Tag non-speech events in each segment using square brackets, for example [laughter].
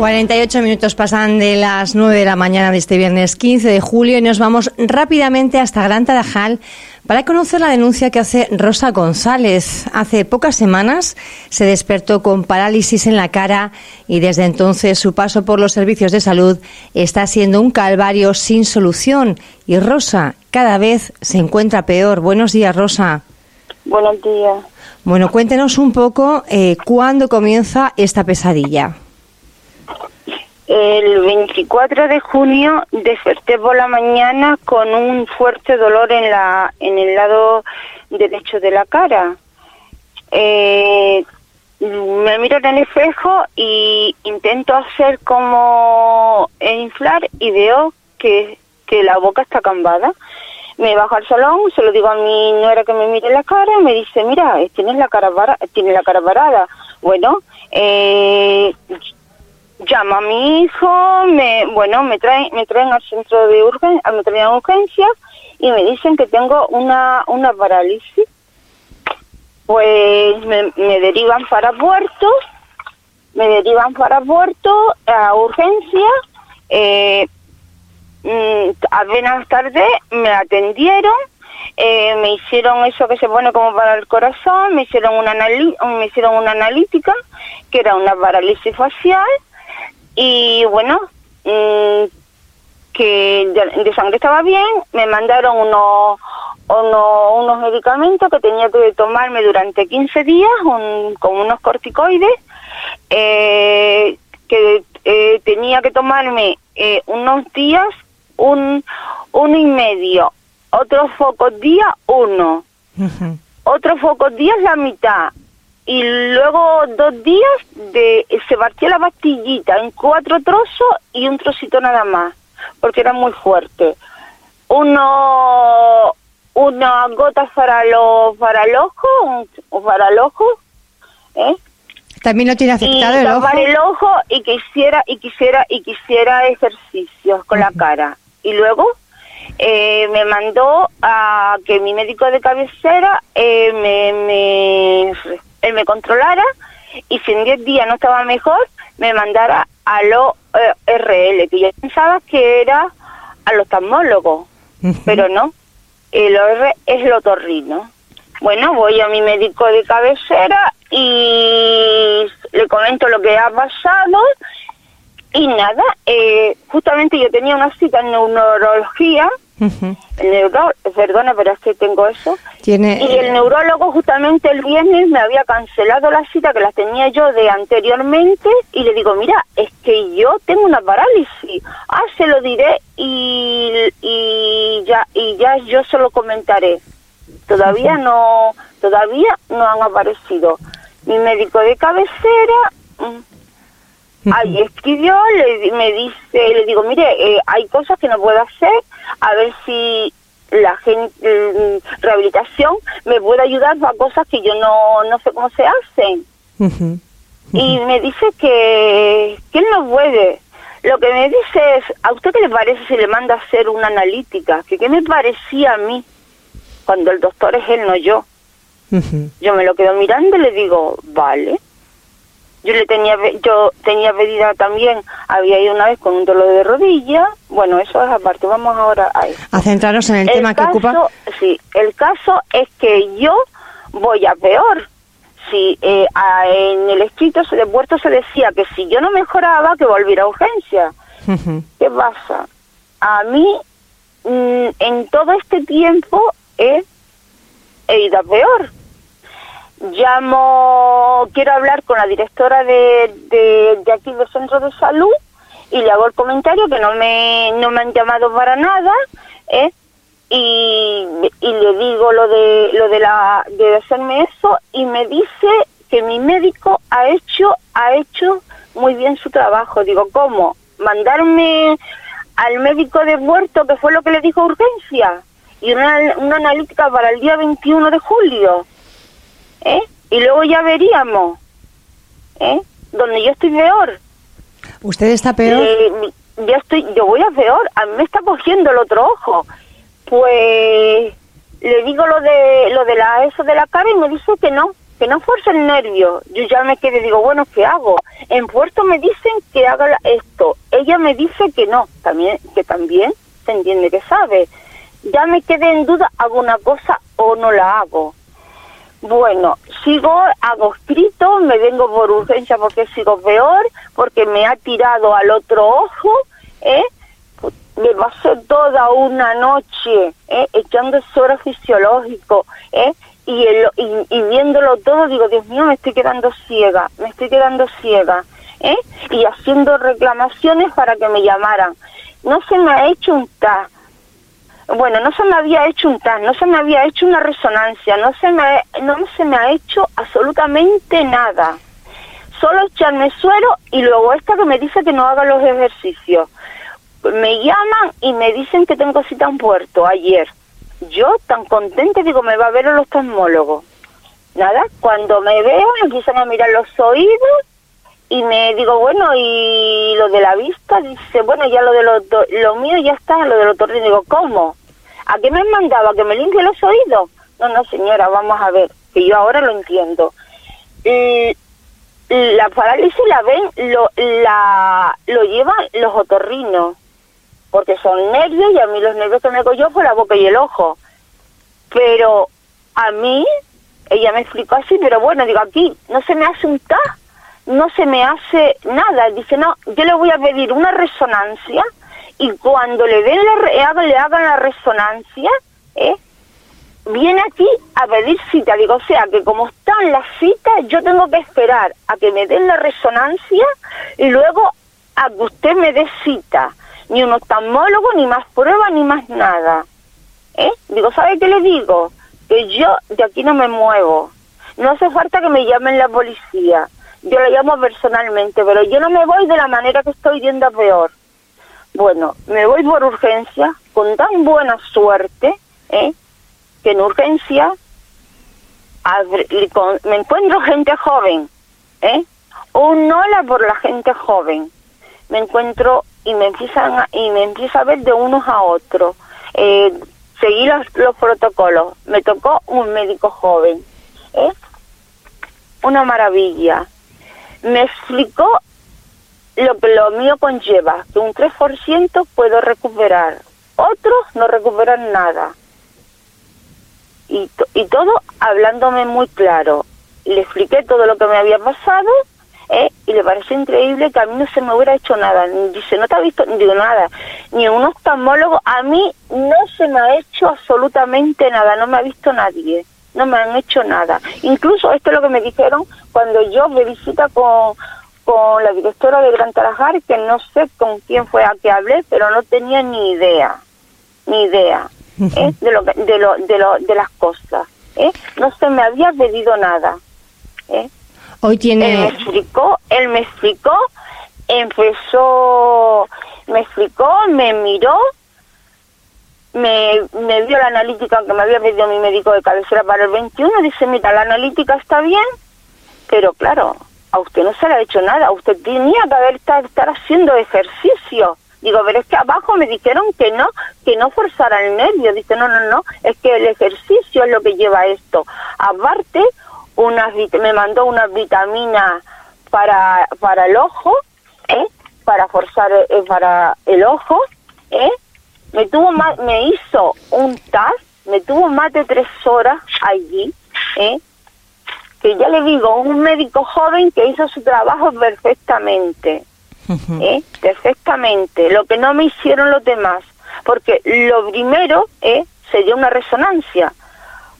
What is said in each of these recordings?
48 minutos pasan de las 9 de la mañana de este viernes 15 de julio y nos vamos rápidamente hasta Gran Tarajal para conocer la denuncia que hace Rosa González. Hace pocas semanas se despertó con parálisis en la cara y desde entonces su paso por los servicios de salud está siendo un calvario sin solución. Y Rosa cada vez se encuentra peor. Buenos días, Rosa. Buenos días. Bueno, cuéntenos un poco eh, cuándo comienza esta pesadilla. El 24 de junio desperté por la mañana con un fuerte dolor en la en el lado derecho de la cara. Eh, me miro en el espejo y intento hacer como inflar y veo que, que la boca está cambada. Me bajo al salón, se lo digo a mi nuera que me mire la cara y me dice, mira, tienes la cara, tienes la cara parada. Bueno, eh, llamo a mi hijo, me, bueno, me traen, me traen al centro de urgencia, me traen a urgencias y me dicen que tengo una, una parálisis. Pues me, derivan para Puerto, me derivan para Puerto a urgencia, eh, mm, apenas tarde me atendieron, eh, me hicieron eso que se pone como para el corazón, me hicieron una, me hicieron una analítica, que era una parálisis facial, y bueno, mm, que de, sangre estaba bien, me mandaron unos, unos, medicamentos que tenía que tomarme durante 15 días, un, con unos corticoides, eh, que eh, tenía que tomarme eh, unos días, un uno y medio, otros pocos días uno, otros pocos días la mitad, y luego dos días de se partía la pastillita en cuatro trozos y un trocito nada más, porque era muy fuerte. Uno unas gotas para los para el ojo, o para el ojo, ¿eh? También lo tiene afectado el ojo. el ojo y quisiera y quisiera y quisiera ejercicios con la cara. Y luego eh, me mandó a que mi médico de cabecera eh, me, me él me controlara y si en 10 días no estaba mejor, me mandara al ORL, que yo pensaba que era al oftalmólogo, pero no, el OR es el otorrino. Bueno, voy a mi médico de cabecera y le comento lo que ha pasado y nada, eh, justamente yo tenía una cita en neurología el neuro, perdona, pero es que tengo eso. Y el neurólogo justamente el viernes me había cancelado la cita que la tenía yo de anteriormente y le digo, mira, es que yo tengo una parálisis. Ah, se lo diré y, y ya y ya yo se lo comentaré. Todavía no todavía no han aparecido. Mi médico de cabecera mm, ahí [laughs] escribió, le, me dice, le digo, mire, eh, hay cosas que no puedo hacer, a ver si la gente, mm, rehabilitación me puede ayudar a cosas que yo no, no sé cómo se hacen. Y me dice que, que él no puede. Lo que me dice es, ¿a usted qué le parece si le manda a hacer una analítica? Que qué me parecía a mí cuando el doctor es él, no yo. Yo me lo quedo mirando y le digo, vale. Yo le tenía, yo tenía pedida también, había ido una vez con un dolor de rodilla. Bueno, eso es aparte. Vamos ahora a A centrarnos en el, tema que ocupa. Sí, el caso es que yo voy a peor. Si eh, en el escrito de puerto se decía que si yo no mejoraba, que volviera a urgencia. ¿Qué pasa? A mí, mm, en todo este tiempo, he ido a peor llamo, quiero hablar con la directora de, de, aquí del centro de salud y le hago el comentario que no me, no me han llamado para nada, ¿eh? Y, y le digo lo de, lo de la, de hacerme eso y me dice que mi médico ha hecho, ha hecho muy bien su trabajo. Digo, ¿cómo? Mandarme al médico de Puerto, que fue lo que le dijo urgencia, y una, una analítica para el día 21 de julio. ¿Eh? Y luego ya veríamos, ¿eh? Donde yo estoy peor. ¿Usted está peor? Eh, yo estoy, yo voy a peor. A mí me está cogiendo el otro ojo. Pues le digo lo de lo de la eso de la cara y me dice que no, que no fuerce el nervio. Yo ya me quedé, digo, bueno, ¿qué hago? En Puerto me dicen que haga esto. Ella me dice que no, también, que también se entiende que sabe. Ya me quedé en duda, ¿hago una cosa o no la hago? Bueno, sigo, escrito, me vengo por urgencia porque sigo peor, porque me ha tirado al otro ojo, ¿eh? Me pasé toda una noche, ¿eh? Echando suero fisiológico, ¿eh? Y, y, viéndolo todo, digo, Dios mío, me estoy quedando ciega, me estoy quedando ciega, ¿eh? Y haciendo reclamaciones para que me llamaran. No se me ha hecho un TAC bueno, no se me había hecho un TAS, no se me había hecho una resonancia, no se me, no se me ha hecho absolutamente nada. Solo echarme suero y luego esta que me dice que no haga los ejercicios. Me llaman y me dicen que tengo cita en puerto ayer. Yo tan contenta digo, me va a ver el oftalmólogo. Nada, cuando me veo empiezan a mirar los oídos y me digo, bueno, y lo de la vista, dice, bueno, ya lo de lo, lo mío ya está, lo de los torres, digo, ¿cómo? ¿A qué me mandaba? ¿Que me limpie los oídos? No, no, señora, vamos a ver, que yo ahora lo entiendo. la parálisis la ven, lo, la, lo llevan los otorrinos, porque son nervios y a mí los nervios que me yo fue la boca y el ojo. Pero a mí, ella me explicó así, pero bueno, digo, aquí no se me hace un ta, no se me hace nada. Dice, no, yo le voy a pedir una resonancia y cuando le den la, le hagan la resonancia, ¿eh? viene aquí a pedir cita. Digo, o sea, que como están las citas, yo tengo que esperar a que me den la resonancia y luego a que usted me dé cita. Ni un oftalmólogo, ni más pruebas, ni más nada. ¿Eh? Digo, ¿sabe qué le digo? Que yo de aquí no me muevo. No hace falta que me llamen la policía. Yo la llamo personalmente, pero yo no me voy de la manera que estoy yendo a peor. Bueno, me voy por urgencia, con tan buena suerte, ¿eh? que en urgencia me encuentro gente joven, ¿eh? un hola por la gente joven. Me encuentro y me empiezan y me empieza a ver de unos a otros. Eh, seguí los, los, protocolos. Me tocó un médico joven. ¿eh? Una maravilla. Me explicó lo lo mío conlleva, que un 3% puedo recuperar, otros no recuperan nada. Y, y todo hablándome muy claro. Le expliqué todo lo que me había pasado ¿eh? y le pareció increíble que a mí no se me hubiera hecho nada. Dice, no te ha visto, digo nada, ni un oftalmólogo, a mí no se me ha hecho absolutamente nada, no me ha visto nadie, no me han hecho nada. Incluso esto es lo que me dijeron cuando yo me visita con, con la directora de Gran Tarajar, que no sé con quién fue a que hablé, pero no tenía ni idea, ni idea ¿eh? de, lo, de, lo, de, lo, de las cosas. ¿eh? No se me había pedido nada. ¿eh? Hoy tiene... Él me explicó, él me explicó, empezó, me explicó, me miró, me, me dio la analítica que me había pedido mi médico de cabecera para el 21, dice, mira, la analítica está bien, pero claro, a usted no se le ha hecho nada, usted tenía que haber estar, estar haciendo ejercicio. Digo, pero es que abajo me dijeron que no, que no forzara el nervio. Dice, no, no, no, es que el ejercicio es lo que lleva esto. Aparte, unas, me mandó unas vitaminas para, para el ojo, ¿eh? Para forzar eh, para el ojo, ¿eh? Me tuvo me hizo un TAS, me tuvo más de tres horas allí, ¿eh? Que ya le digo, un médico joven que hizo su trabajo perfectamente, ¿eh? perfectamente, lo que no me hicieron los demás, porque lo primero ¿eh? sería una resonancia,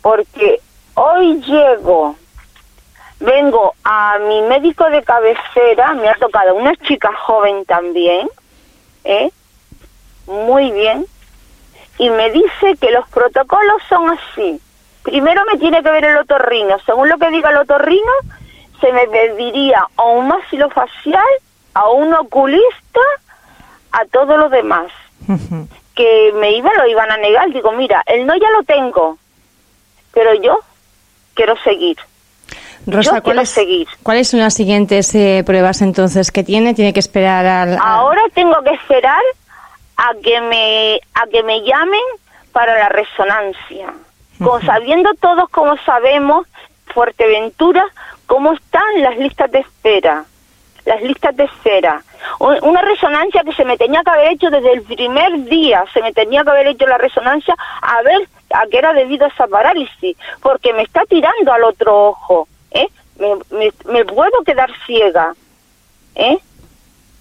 porque hoy llego, vengo a mi médico de cabecera, me ha tocado una chica joven también, ¿eh? muy bien, y me dice que los protocolos son así, Primero me tiene que ver el otorrino. Según lo que diga el otorrino, se me pediría a un maxilofacial, a un oculista, a todo lo demás. que me iba, lo iban a negar. Digo, mira, el no ya lo tengo, pero yo quiero seguir. Rosa, ¿cuáles, seguir. ¿cuáles son las siguientes eh, pruebas entonces que tiene? ¿Tiene que esperar al, Ahora tengo que esperar a que me a que me llamen para la resonancia con sabiendo todos como sabemos Fuerteventura, ¿cómo están las listas de espera? Las listas de espera. Una resonancia que se me tenía que haber hecho desde el primer día, se me tenía que haber hecho la resonancia a ver a qué era debido a esa parálisis, porque me está tirando al otro ojo, ¿eh? Me, me puedo quedar ciega, ¿eh?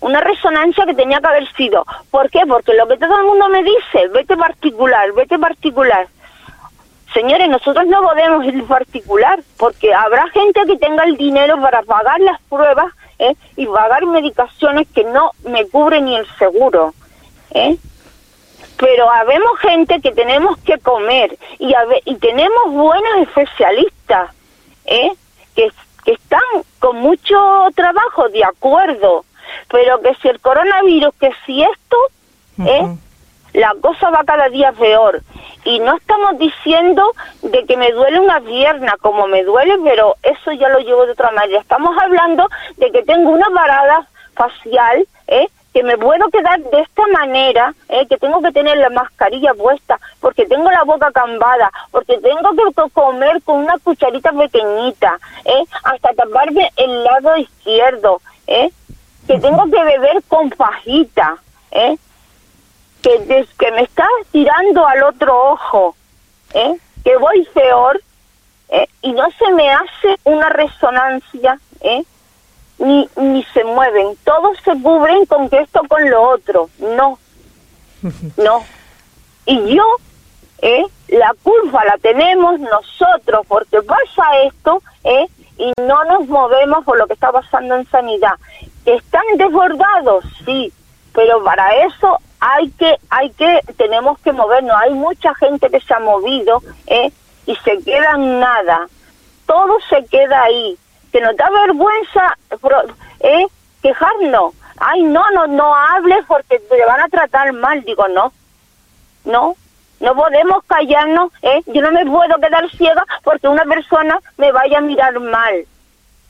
una resonancia que tenía que haber sido. ¿Por qué? Porque lo que todo el mundo me dice, vete particular, vete particular. Señores, nosotros no podemos ir particular porque habrá gente que tenga el dinero para pagar las pruebas ¿eh? y pagar medicaciones que no me cubre ni el seguro. ¿eh? Pero habemos gente que tenemos que comer y, y tenemos buenos especialistas ¿eh? que, que están con mucho trabajo de acuerdo pero que si el coronavirus, que si esto, ¿eh? La cosa va cada día peor. Y no estamos diciendo de que me duele una pierna como me duele, pero eso ya lo llevo de otra manera. Estamos hablando de que tengo una parada facial, ¿eh? que me puedo quedar de esta manera, ¿eh? que tengo que tener la mascarilla puesta, porque tengo la boca cambada, porque tengo que comer con una cucharita pequeñita, ¿eh? hasta taparme el lado izquierdo, ¿eh? que tengo que beber con fajita, ¿eh? Que, que me está tirando al otro ojo, ¿eh? que voy peor ¿eh? y no se me hace una resonancia, ¿eh? ni, ni se mueven, todos se cubren con que esto con lo otro, no, [laughs] no. Y yo, ¿eh? la culpa la tenemos nosotros porque pasa esto, ¿eh? y no nos movemos por lo que está pasando en sanidad. ¿Están desbordados? Sí, pero para eso hay que, hay que, tenemos que movernos. Hay mucha gente que se ha movido ¿eh? y se queda en nada. Todo se queda ahí. Que nos da vergüenza ¿eh? quejarnos. Ay, no, no, no hables porque te van a tratar mal. Digo, no, no, no podemos callarnos. ¿eh? Yo no me puedo quedar ciega porque una persona me vaya a mirar mal.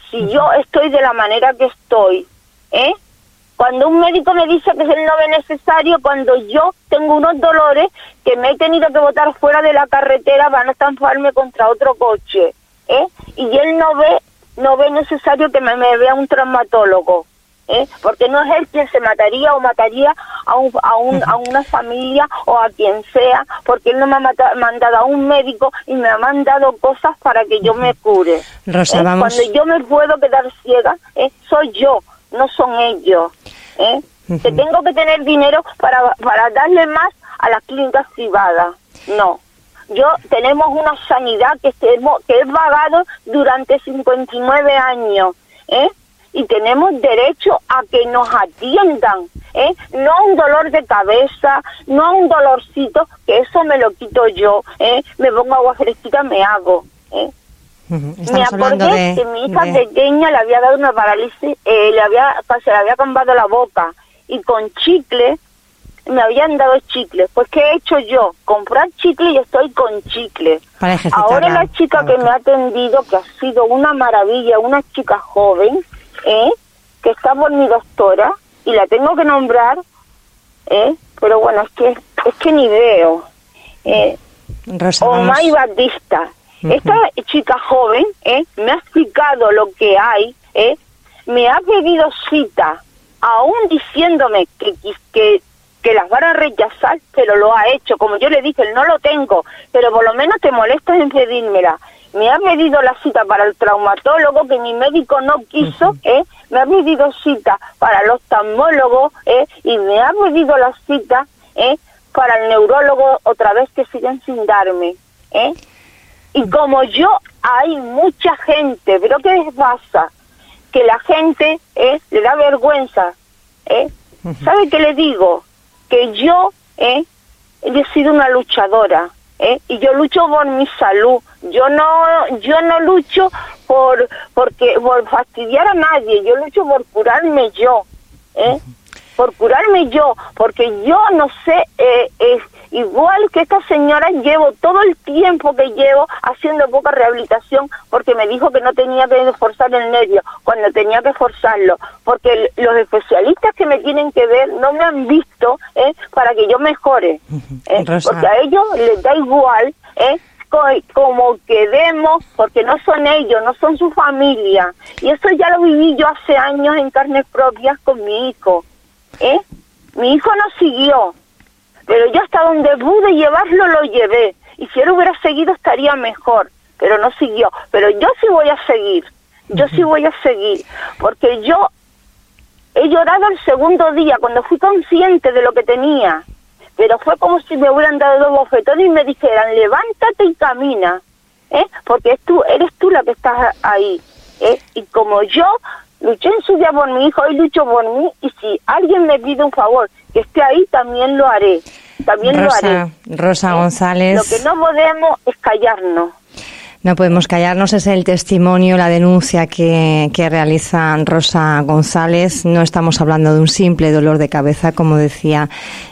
Si yo estoy de la manera que estoy, ¿eh? Cuando un médico me dice que es el no ve necesario, cuando yo tengo unos dolores que me he tenido que botar fuera de la carretera para no estamparme contra otro coche, ¿eh? Y él no ve, no ve necesario que me, vea un traumatólogo, ¿eh? Porque no es él quien se mataría o mataría a, un, a, un, a [laughs] una familia o a quien sea, porque él no me ha mandado a un médico y me ha mandado cosas para que yo me cure. ¿eh? Cuando yo me puedo quedar ciega, ¿eh? soy yo no son ellos. ¿Eh? Que tengo que tener dinero para, para darle más a las clínicas privadas. No. Yo tenemos una sanidad que, que es pagado durante 59 años. ¿eh? y tenemos derecho a que nos atiendan, ¿eh? no un dolor de cabeza, no un dolorcito, que eso me lo quito yo, ¿eh? me pongo agua fresquita, me hago. ¿eh? Me acordé que mi hija pequeña le había dado una parálisis, eh, le había, se le había cambiado la boca y con chicle me habían dado chicle. Pues ¿qué he hecho yo? Comprar chicle y estoy con chicle. Ahora la chica que me ha atendido, que ha sido una maravilla, una chica joven, ¿eh? que está por mi doctora y la tengo que nombrar, ¿eh? pero bueno, es que es que ni veo. Eh, Rosa, Batista, esta chica joven ¿eh? me ha explicado lo que hay, ¿eh? me ha pedido cita, aún diciéndome que, que, que las van a rechazar, pero lo ha hecho. Como yo le dije, no lo tengo, pero por lo menos te molestas en pedírmela. Me ha pedido la cita para el traumatólogo que mi médico no quiso, ¿eh? me ha pedido cita para el oftalmólogo ¿eh? y me ha pedido la cita ¿eh? para el neurólogo otra vez que siguen sin darme. ¿eh? Y como yo, hay mucha gente, pero ¿qué pasa? Que la gente eh, le da vergüenza. ¿eh? ¿Sabe qué le digo? Que yo eh, he sido una luchadora. ¿eh? Y yo lucho por mi salud. Yo no, yo no lucho por, porque, por fastidiar a nadie. Yo lucho por curarme yo. ¿eh? Por curarme yo. Porque yo no sé, eh, Igual que esta señora llevo todo el tiempo que llevo haciendo poca rehabilitación porque me dijo que no tenía que forzar el nervio cuando tenía que forzarlo, porque los especialistas que me tienen que ver no me han visto ¿eh? para que yo mejore, ¿eh? porque a ellos les da igual ¿eh? como quedemos, porque no son ellos, no son su familia. Y eso ya lo viví yo hace años en carnes propias con mi hijo. ¿Eh? Mi hijo no siguió, pero yo hasta donde pude llevarlo lo llevé. Y si él hubiera seguido estaría mejor, pero no siguió. Pero yo sí voy a seguir, yo sí voy a seguir, porque yo he llorado el segundo día cuando fui consciente de lo que tenía pero fue como si me hubieran dado dos bofetones y me dijeran, levántate y camina, ¿eh? porque eres tú la que estás ahí. ¿eh? Y como yo luché en su día por mi hijo, hoy lucho por mí, y si alguien me pide un favor que esté ahí, también lo haré. También Rosa, lo haré. Rosa ¿eh? González. Lo que no podemos es callarnos. No podemos callarnos, es el testimonio, la denuncia que, que, realiza Rosa González. No estamos hablando de un simple dolor de cabeza, como decía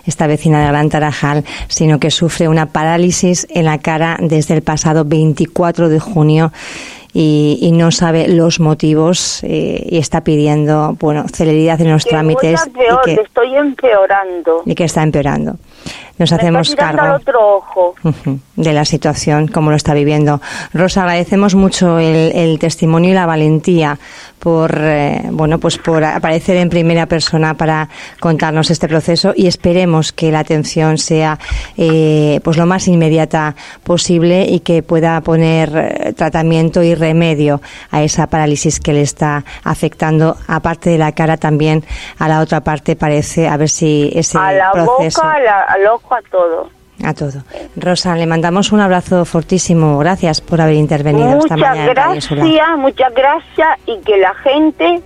esta vecina de Gran Tarajal, sino que sufre una parálisis en la cara desde el pasado 24 de junio. Y, y, no sabe los motivos eh, y está pidiendo bueno celeridad en los que trámites peor, y que, que, estoy empeorando. y que está empeorando. Nos Me hacemos está cargo. al otro ojo. De la situación como lo está viviendo Rosa agradecemos mucho el, el testimonio y la valentía por eh, bueno pues por aparecer en primera persona para contarnos este proceso y esperemos que la atención sea eh, pues lo más inmediata posible y que pueda poner eh, tratamiento y remedio a esa parálisis que le está afectando aparte de la cara también a la otra parte parece a ver si ese a la proceso boca, al ojo, a todo. A todo. Rosa, le mandamos un abrazo fortísimo. Gracias por haber intervenido esta Muchas mañana. Radio Sur. gracias, muchas gracias y que la gente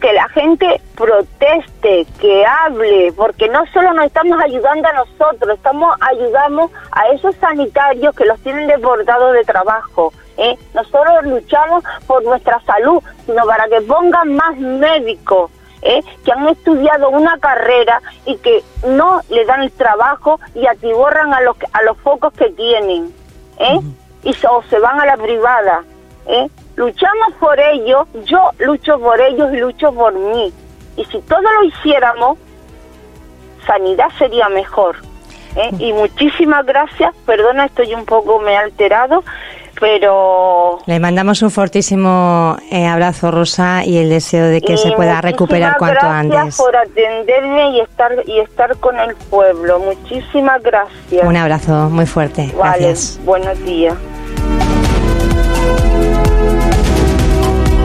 que la gente proteste, que hable, porque no solo nos estamos ayudando a nosotros, estamos ayudando a esos sanitarios que los tienen desbordados de trabajo. ¿eh? Nosotros luchamos por nuestra salud, sino para que pongan más médicos. ¿Eh? que han estudiado una carrera y que no le dan el trabajo y atiborran a los a los focos que tienen ¿eh? y se, o se van a la privada ¿eh? luchamos por ellos yo lucho por ellos y lucho por mí y si todo lo hiciéramos sanidad sería mejor ¿eh? y muchísimas gracias perdona estoy un poco me he alterado pero Le mandamos un fortísimo eh, abrazo, Rosa, y el deseo de que se pueda recuperar cuanto gracias antes. por atenderme y estar y estar con el pueblo. Muchísimas gracias. Un abrazo muy fuerte. Vale, Gracias. buenos días.